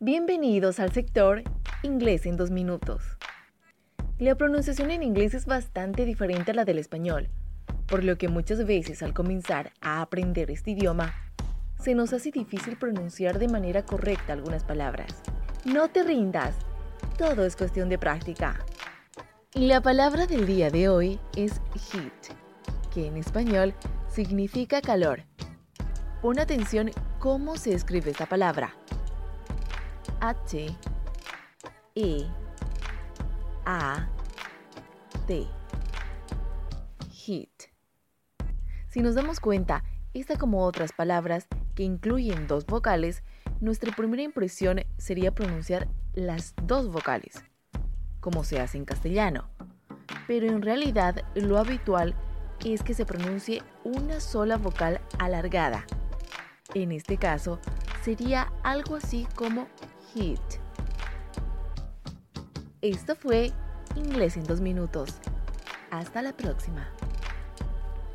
Bienvenidos al sector Inglés en dos minutos. La pronunciación en inglés es bastante diferente a la del español, por lo que muchas veces al comenzar a aprender este idioma, se nos hace difícil pronunciar de manera correcta algunas palabras. No te rindas, todo es cuestión de práctica. La palabra del día de hoy es heat, que en español significa calor. Pon atención cómo se escribe esta palabra. H E A T Heat. Si nos damos cuenta, esta como otras palabras que incluyen dos vocales, nuestra primera impresión sería pronunciar las dos vocales, como se hace en castellano. Pero en realidad lo habitual es que se pronuncie una sola vocal alargada. En este caso, sería algo así como hit. Esto fue Inglés en dos minutos. Hasta la próxima.